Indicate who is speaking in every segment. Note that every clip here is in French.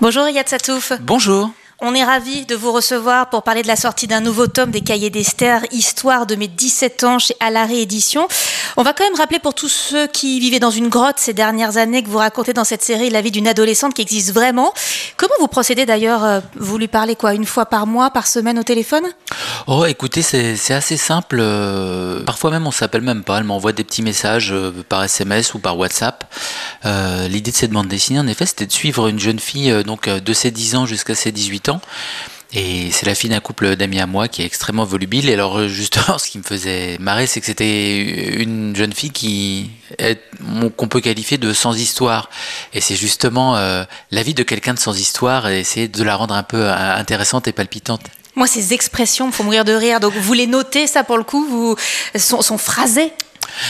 Speaker 1: Bonjour Yad Satouf.
Speaker 2: Bonjour.
Speaker 1: On est ravis de vous recevoir pour parler de la sortie d'un nouveau tome des Cahiers d'Esther, Histoire de mes 17 ans chez Alaré Édition. On va quand même rappeler pour tous ceux qui vivaient dans une grotte ces dernières années que vous racontez dans cette série la vie d'une adolescente qui existe vraiment. Comment vous procédez d'ailleurs euh, Vous lui parlez quoi Une fois par mois, par semaine au téléphone?
Speaker 2: Oh, écoutez, c'est assez simple. Euh, parfois même, on s'appelle même pas. Elle m'envoie des petits messages euh, par SMS ou par WhatsApp. L'idée de cette bande dessinée, en effet, c'était de suivre une jeune fille donc de ses 10 ans jusqu'à ses 18 ans et c'est la fille d'un couple d'amis à moi qui est extrêmement volubile. Et alors justement, ce qui me faisait marrer, c'est que c'était une jeune fille qui qu'on peut qualifier de sans histoire. Et c'est justement euh, la vie de quelqu'un de sans histoire et essayer de la rendre un peu euh, intéressante et palpitante.
Speaker 1: Moi, ces expressions me font mourir de rire. Donc, vous les notez, ça, pour le coup, vous sont, sont phrasées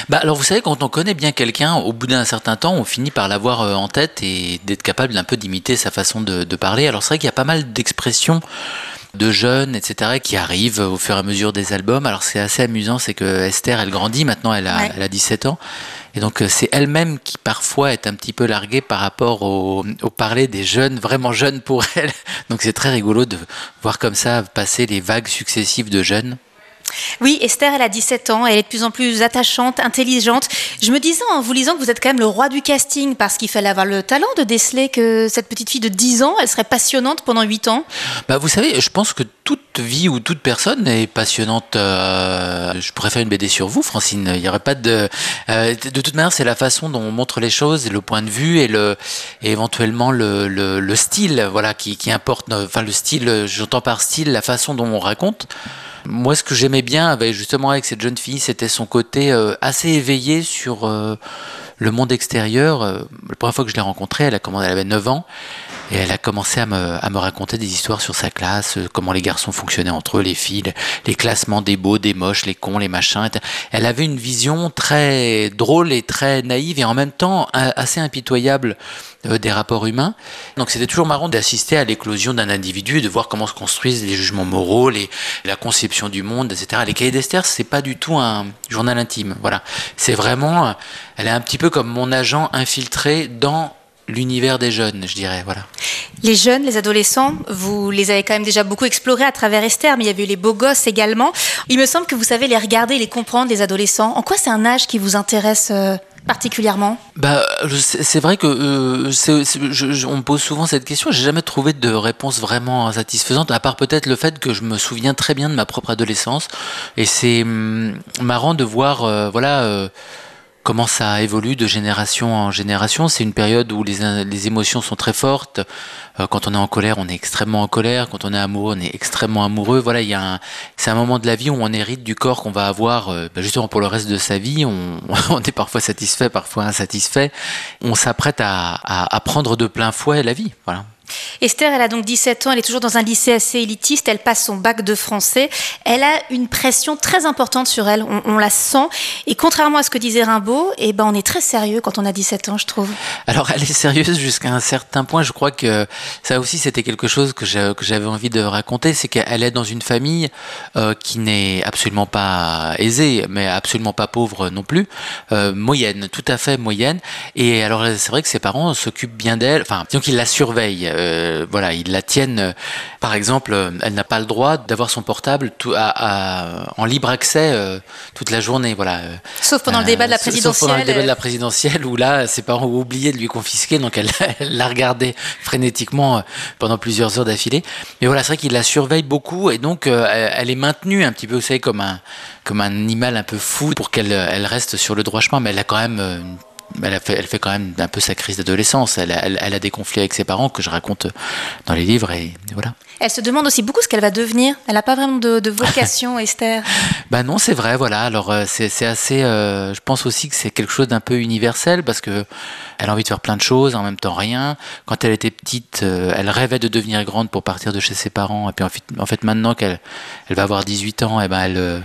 Speaker 2: bah alors vous savez, quand on connaît bien quelqu'un, au bout d'un certain temps, on finit par l'avoir euh, en tête et d'être capable d'un peu d'imiter sa façon de, parler. Alors c'est vrai qu'il y a pas mal d'expressions de jeunes, etc., qui arrivent au fur et à mesure des albums. Alors c'est assez amusant, c'est que Esther, elle grandit, maintenant elle a, elle a 17 ans. Et donc euh, c'est elle-même qui parfois est un petit peu larguée par rapport au, au parler des jeunes, vraiment jeunes pour elle. Donc c'est très rigolo de voir comme ça passer les vagues successives de jeunes.
Speaker 1: Oui, Esther, elle a 17 ans, elle est de plus en plus attachante, intelligente. Je me disais en vous lisant que vous êtes quand même le roi du casting, parce qu'il fallait avoir le talent de déceler que cette petite fille de 10 ans, elle serait passionnante pendant 8 ans.
Speaker 2: Bah, vous savez, je pense que toute vie ou toute personne est passionnante. Euh, je pourrais faire une BD sur vous, Francine. Il n'y aurait pas de. Euh, de toute manière, c'est la façon dont on montre les choses, le point de vue et, le, éventuellement le, le, style voilà, qui, qui importe. Enfin, le style, j'entends par style la façon dont on raconte. Moi, ce que j'aimais bien avec, justement avec cette jeune fille, c'était son côté euh, assez éveillé sur euh, le monde extérieur. Euh, la première fois que je l'ai rencontrée, elle, elle avait 9 ans. Et elle a commencé à me, à me, raconter des histoires sur sa classe, comment les garçons fonctionnaient entre eux, les filles, les classements des beaux, des moches, les cons, les machins. Elle avait une vision très drôle et très naïve et en même temps assez impitoyable euh, des rapports humains. Donc c'était toujours marrant d'assister à l'éclosion d'un individu de voir comment se construisent les jugements moraux, les, la conception du monde, etc. Les cahiers d'Esther, c'est pas du tout un journal intime. Voilà, c'est vraiment, elle est un petit peu comme mon agent infiltré dans l'univers des jeunes, je dirais. Voilà.
Speaker 1: Les jeunes, les adolescents, vous les avez quand même déjà beaucoup explorés à travers Esther, mais il y avait eu les beaux gosses également. Il me semble que vous savez les regarder, les comprendre, les adolescents. En quoi c'est un âge qui vous intéresse euh, particulièrement?
Speaker 2: Bah, C'est vrai que euh, on me pose souvent cette question. J'ai jamais trouvé de réponse vraiment satisfaisante, à part peut-être le fait que je me souviens très bien de ma propre adolescence. Et c'est hum, marrant de voir, euh, voilà. Euh, comment ça évolue de génération en génération. C'est une période où les, les, émotions sont très fortes. Euh, quand on est en colère, on est extrêmement en colère. Quand on est amoureux, on est extrêmement amoureux. Voilà, il y a c'est un moment de la vie où on hérite du corps qu'on va avoir euh, bah, justement pour le reste de sa vie. On, on est parfois satisfait, parfois insatisfait. On s'apprête à, à, à prendre de plein fouet la vie. Voilà.
Speaker 1: Esther, elle a donc 17 ans, elle est toujours dans un lycée assez élitiste, elle passe son bac de français. Elle a une pression très importante sur elle, on, la sent. Et contrairement à ce que disait Rimbaud, eh ben, on est très sérieux quand on a 17 ans, je trouve.
Speaker 2: Alors, elle est sérieuse jusqu'à un certain point. Je crois que ça aussi, c'était quelque chose que j'avais envie de raconter. C'est qu'elle est dans une famille euh, qui n'est absolument pas aisée, mais absolument pas pauvre non plus. Euh, moyenne, tout à fait moyenne. Et alors, c'est vrai que ses parents s'occupent bien d'elle, enfin, disons qu'ils la surveillent. Euh, voilà, ils la tiennent. Euh, par exemple, euh, elle n'a pas le droit d'avoir son portable tout, en libre accès toute la journée. Voilà.
Speaker 1: Sauf pendant le débat de la présidentielle.
Speaker 2: Sauf pendant le débat de la présidentielle où là, ses parents ont oublié de lui confisquer, donc elle l'a regardé frénétiquement pendant plusieurs heures d'affilée. Mais voilà, c'est vrai qu'il la surveille beaucoup et donc elle est maintenue un petit peu, vous savez, comme un comme un animal un peu fou pour qu'elle elle reste sur le droit chemin, mais elle a quand même une elle, fait, elle fait quand même un peu sa crise d'adolescence. Elle, elle, a des conflits avec ses parents que je raconte dans les livres et voilà.
Speaker 1: Elle se demande aussi beaucoup ce qu'elle va devenir. Elle n'a pas vraiment de, vocation, Esther.
Speaker 2: Ben non, c'est vrai, voilà. Alors euh, c'est assez. Euh, je pense aussi que c'est quelque chose d'un peu universel parce que elle a envie de faire plein de choses, en même temps rien. Quand elle était petite, euh, elle rêvait de devenir grande pour partir de chez ses parents. Et puis en fait, en fait maintenant qu'elle elle va avoir 18 ans, et eh ben elle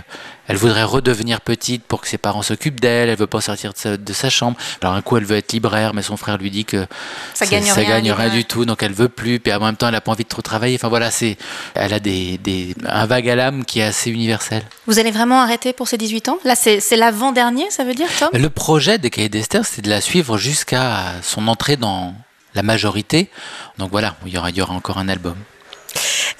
Speaker 2: elle voudrait redevenir petite pour que ses parents s'occupent d'elle. Elle veut pas sortir de sa, chambre. Alors un coup, elle veut être libraire, mais son frère lui dit que
Speaker 1: ça gagne
Speaker 2: rien, du tout, donc elle veut plus. Puis en même temps, elle a pas envie de trop travailler. Enfin voilà, c'est, elle a des, des, un vague à l'âme qui est assez universel.
Speaker 1: Vous allez vraiment arrêter pour ses 18 ans? Là, c'est, l'avant-dernier, ça veut dire, Tom?
Speaker 2: Le projet des Cahiers d'Esther, c'est de la suivre jusqu'à son entrée dans la majorité. Donc voilà, il y aura, il y aura encore un album.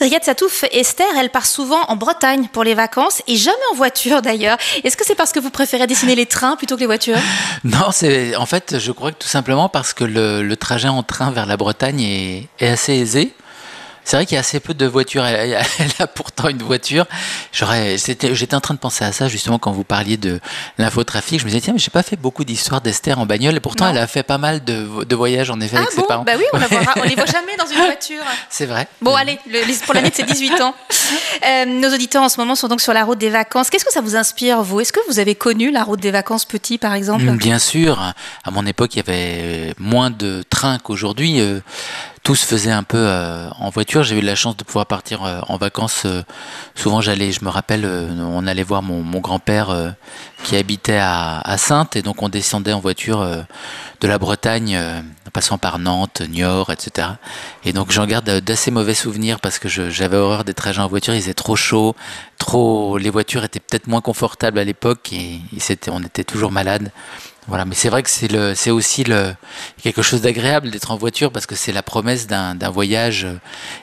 Speaker 1: Riyad Satouf, Esther, elle part souvent en Bretagne pour les vacances et jamais en voiture d'ailleurs. Est-ce que c'est parce que vous préférez dessiner les trains plutôt que les voitures?
Speaker 2: Non, c'est en fait, je crois que tout simplement parce que le, trajet en train vers la Bretagne est assez aisé. C'est vrai qu'il y a assez peu de voitures. Elle, a pourtant une voiture. J'aurais, j'étais en train de penser à ça justement quand vous parliez de l'infotrafic. Je me disais tiens, mais j'ai pas fait beaucoup d'histoires d'Esther en bagnole. Et pourtant, elle a fait pas mal de, de voyages en effet
Speaker 1: ah
Speaker 2: avec ses parents.
Speaker 1: Bah oui, on, ne les voit jamais dans une voiture.
Speaker 2: C'est vrai.
Speaker 1: Bon, allez, pour l'année de ses 18 ans. Euh, nos auditeurs en ce moment sont donc sur la route des vacances. Qu'est-ce que ça vous inspire, vous? Est-ce que vous avez connu la route des vacances petit, par exemple?
Speaker 2: Bien sûr. À mon époque, il y avait moins de trains qu'aujourd'hui. Euh, tout se faisait un peu euh, en voiture. J'ai eu la chance de pouvoir partir euh, en vacances. Euh, souvent, j'allais, je me rappelle, on allait voir mon, grand-père qui habitait à, Sainte, et donc on descendait en voiture de la Bretagne, en passant par Nantes, Niort, etc. Et donc j'en garde d'assez mauvais souvenirs parce que j'avais horreur des trajets en voiture. Il faisait trop chaud, trop, les voitures étaient peut-être moins confortables à l'époque et on était toujours malade. Voilà, mais c'est vrai que c'est le, c'est aussi le, quelque chose d'agréable d'être en voiture parce que c'est la promesse d'un, d'un voyage euh,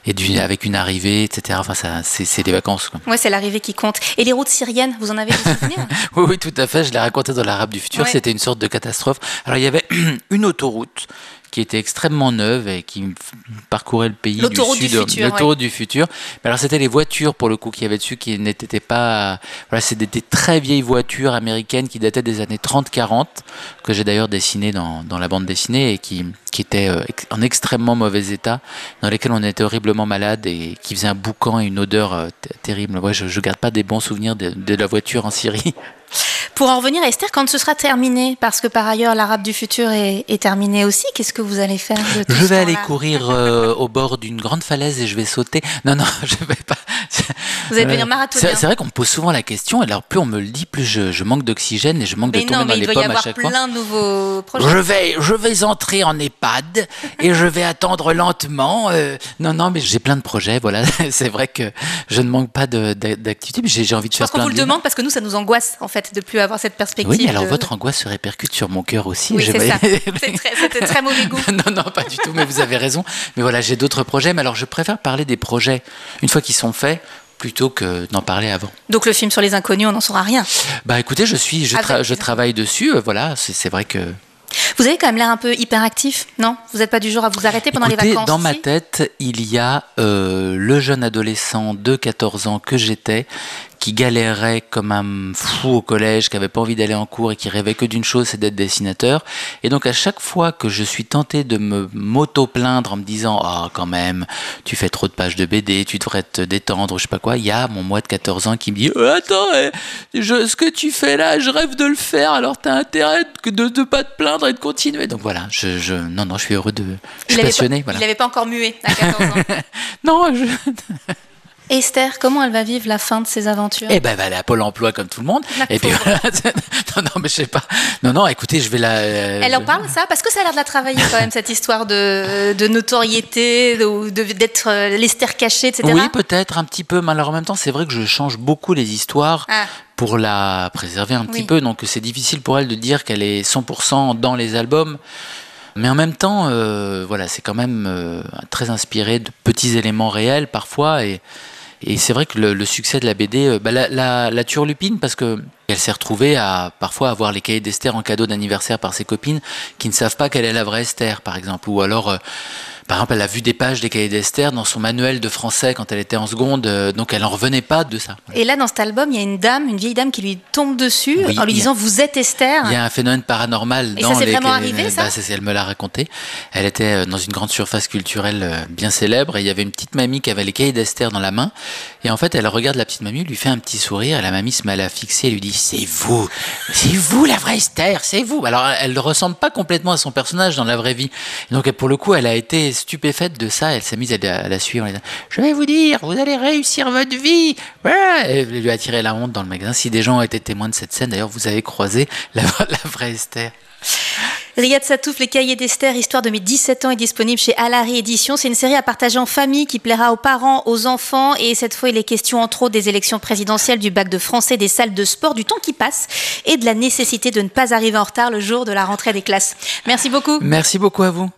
Speaker 2: et du, avec une arrivée, etc. Enfin, ça, c'est, c'est des vacances. Quoi.
Speaker 1: Ouais, c'est l'arrivée qui compte. Et les routes syriennes, vous en avez des souvenirs?
Speaker 2: Oui, oui, tout à fait. Je l'ai raconté dans l'Arabe du futur. C'était une sorte de catastrophe. Alors, il y avait une autoroute qui était extrêmement neuve et qui parcourait le pays
Speaker 1: du sud, du futur,
Speaker 2: l'autoroute du futur. Mais alors c'était les voitures pour le coup qu'il y avait dessus qui n'étaient pas, voilà, c'était des très vieilles voitures américaines qui dataient des années 30-40 que j'ai d'ailleurs dessinées dans, dans, la bande dessinée et qui, qui étaient euh, en extrêmement mauvais état, dans lesquelles on était horriblement malade et qui faisaient un boucan et une odeur euh, terrible. Ouais, je, je garde pas des bons souvenirs de, de la voiture en Syrie.
Speaker 1: Pour en revenir à Esther, quand ce sera terminé, parce que par ailleurs l'arabe du futur est, terminé aussi, qu'est-ce que vous allez faire de
Speaker 2: Je vais aller courir euh, au bord d'une grande falaise et je vais sauter. Non, non, je vais pas.
Speaker 1: Vous allez devenir marathonien.
Speaker 2: C'est vrai qu'on me pose souvent la question, et alors plus on me le dit, plus je, manque d'oxygène et je manque de tomber dans les pommes à chaque fois.
Speaker 1: plein de nouveaux projets.
Speaker 2: Je vais, je vais entrer en EHPAD et je vais attendre lentement. Euh, non, non, mais j'ai plein de projets, voilà. C'est vrai que je ne manque pas d'activité, mais j'ai envie de faire
Speaker 1: plein
Speaker 2: Je
Speaker 1: pense qu'on vous le demande parce que nous, ça nous angoisse en fait de plus avoir cette perspective.
Speaker 2: Oui, alors votre angoisse se répercute sur mon cœur aussi.
Speaker 1: Oui, c'est ça. C'était très, mauvais goût.
Speaker 2: non, non, pas du tout, mais vous avez raison. Mais voilà, j'ai d'autres projets, mais alors je préfère parler des projets une fois qu'ils sont faits plutôt que d'en parler avant.
Speaker 1: Donc le film sur les inconnus, on n'en saura rien.
Speaker 2: Bah écoutez, je suis, je, je travaille dessus. Euh, voilà, c'est vrai que
Speaker 1: vous avez quand même l'air un peu hyperactif, non? Vous n'êtes pas du genre à vous arrêter pendant
Speaker 2: les
Speaker 1: vacances
Speaker 2: Dans ma tête, il y a euh, le jeune adolescent de 14 ans que j'étais, qui galérait comme un fou au collège, qui avait pas envie d'aller en cours et qui rêvait que d'une chose, c'est d'être dessinateur. Et donc à chaque fois que je suis tenté de me m'auto-plaindre en me disant ah quand même, tu fais trop de pages de BD, tu devrais te détendre, je sais pas quoi, il y a mon moi de 14 ans qui me dit euh, attends, eh, je, ce que tu fais là, je rêve de le faire, alors tu as intérêt de ne pas te plaindre et de continuer. Donc voilà, je, je non non, je suis heureux de, je suis passionné.
Speaker 1: Il n'avait pas encore mué à 14 ans.
Speaker 2: non, je
Speaker 1: Esther, comment elle va vivre la fin de ses aventures?
Speaker 2: Eh ben, elle va aller à Pôle Emploi comme tout le monde. et puis non, non, mais je sais pas. Non, non, écoutez, je vais la.
Speaker 1: Euh, elle en parle ça? Parce que ça a l'air de la travailler quand même cette histoire de, de notoriété, d'être euh, l'Esther cachée, etc.
Speaker 2: Oui, peut-être un petit peu. Mais alors en même temps, c'est vrai que je change beaucoup les histoires. Ah. pour la préserver un petit peu. Donc c'est difficile pour elle de dire qu'elle est 100% dans les albums. Mais en même temps, euh, voilà, c'est quand même très inspiré de petits éléments réels parfois. Et, et c'est vrai que le, succès de la BD, euh, bah la, la, la, turlupine, parce que elle s'est retrouvée à parfois avoir les cahiers d'Esther en cadeau d'anniversaire par ses copines qui ne savent pas quelle est la vraie Esther, par exemple, ou alors euh, par exemple, elle a vu des pages des cahiers d'Esther dans son manuel de français quand elle était en seconde, euh, donc elle n'en revenait pas de ça.
Speaker 1: Et là, dans cet album, il y a une dame, une vieille dame qui lui tombe dessus en lui disant Vous êtes Esther.
Speaker 2: Il y a un phénomène paranormal.
Speaker 1: Et
Speaker 2: dans
Speaker 1: ça s'est vraiment arrivé,
Speaker 2: ça,
Speaker 1: bah,
Speaker 2: Elle me l'a raconté. Elle était euh, dans une grande surface culturelle bien célèbre et il y avait une petite mamie qui avait les cahiers d'Esther dans la main. Et en fait, elle regarde la petite mamie, lui fait un petit sourire et la mamie se met à la fixer et lui dit C'est vous, c'est vous la vraie Esther, c'est vous. Alors, elle ne ressemble pas complètement à son personnage dans la vraie vie. Donc, pour le coup, elle a été stupéfaite de ça, elle s'est mise à, la suivre. je vais vous dire, vous allez réussir votre vie. Elle lui a tiré la honte dans le magasin. Si des gens ont été témoins de cette scène, d'ailleurs, vous avez croisé la, vraie Esther.
Speaker 1: Riyad Satouf, Les Cahiers d'Esther, histoire de mes 17 ans, est disponible chez Alary Éditions. C'est une série à partager en famille qui plaira aux parents, aux enfants. Et cette fois, il est question entre autres des élections présidentielles, du bac de français, des salles de sport, du temps qui passe et de la nécessité de ne pas arriver en retard le jour de la rentrée des classes. Merci beaucoup.
Speaker 2: Merci beaucoup à vous.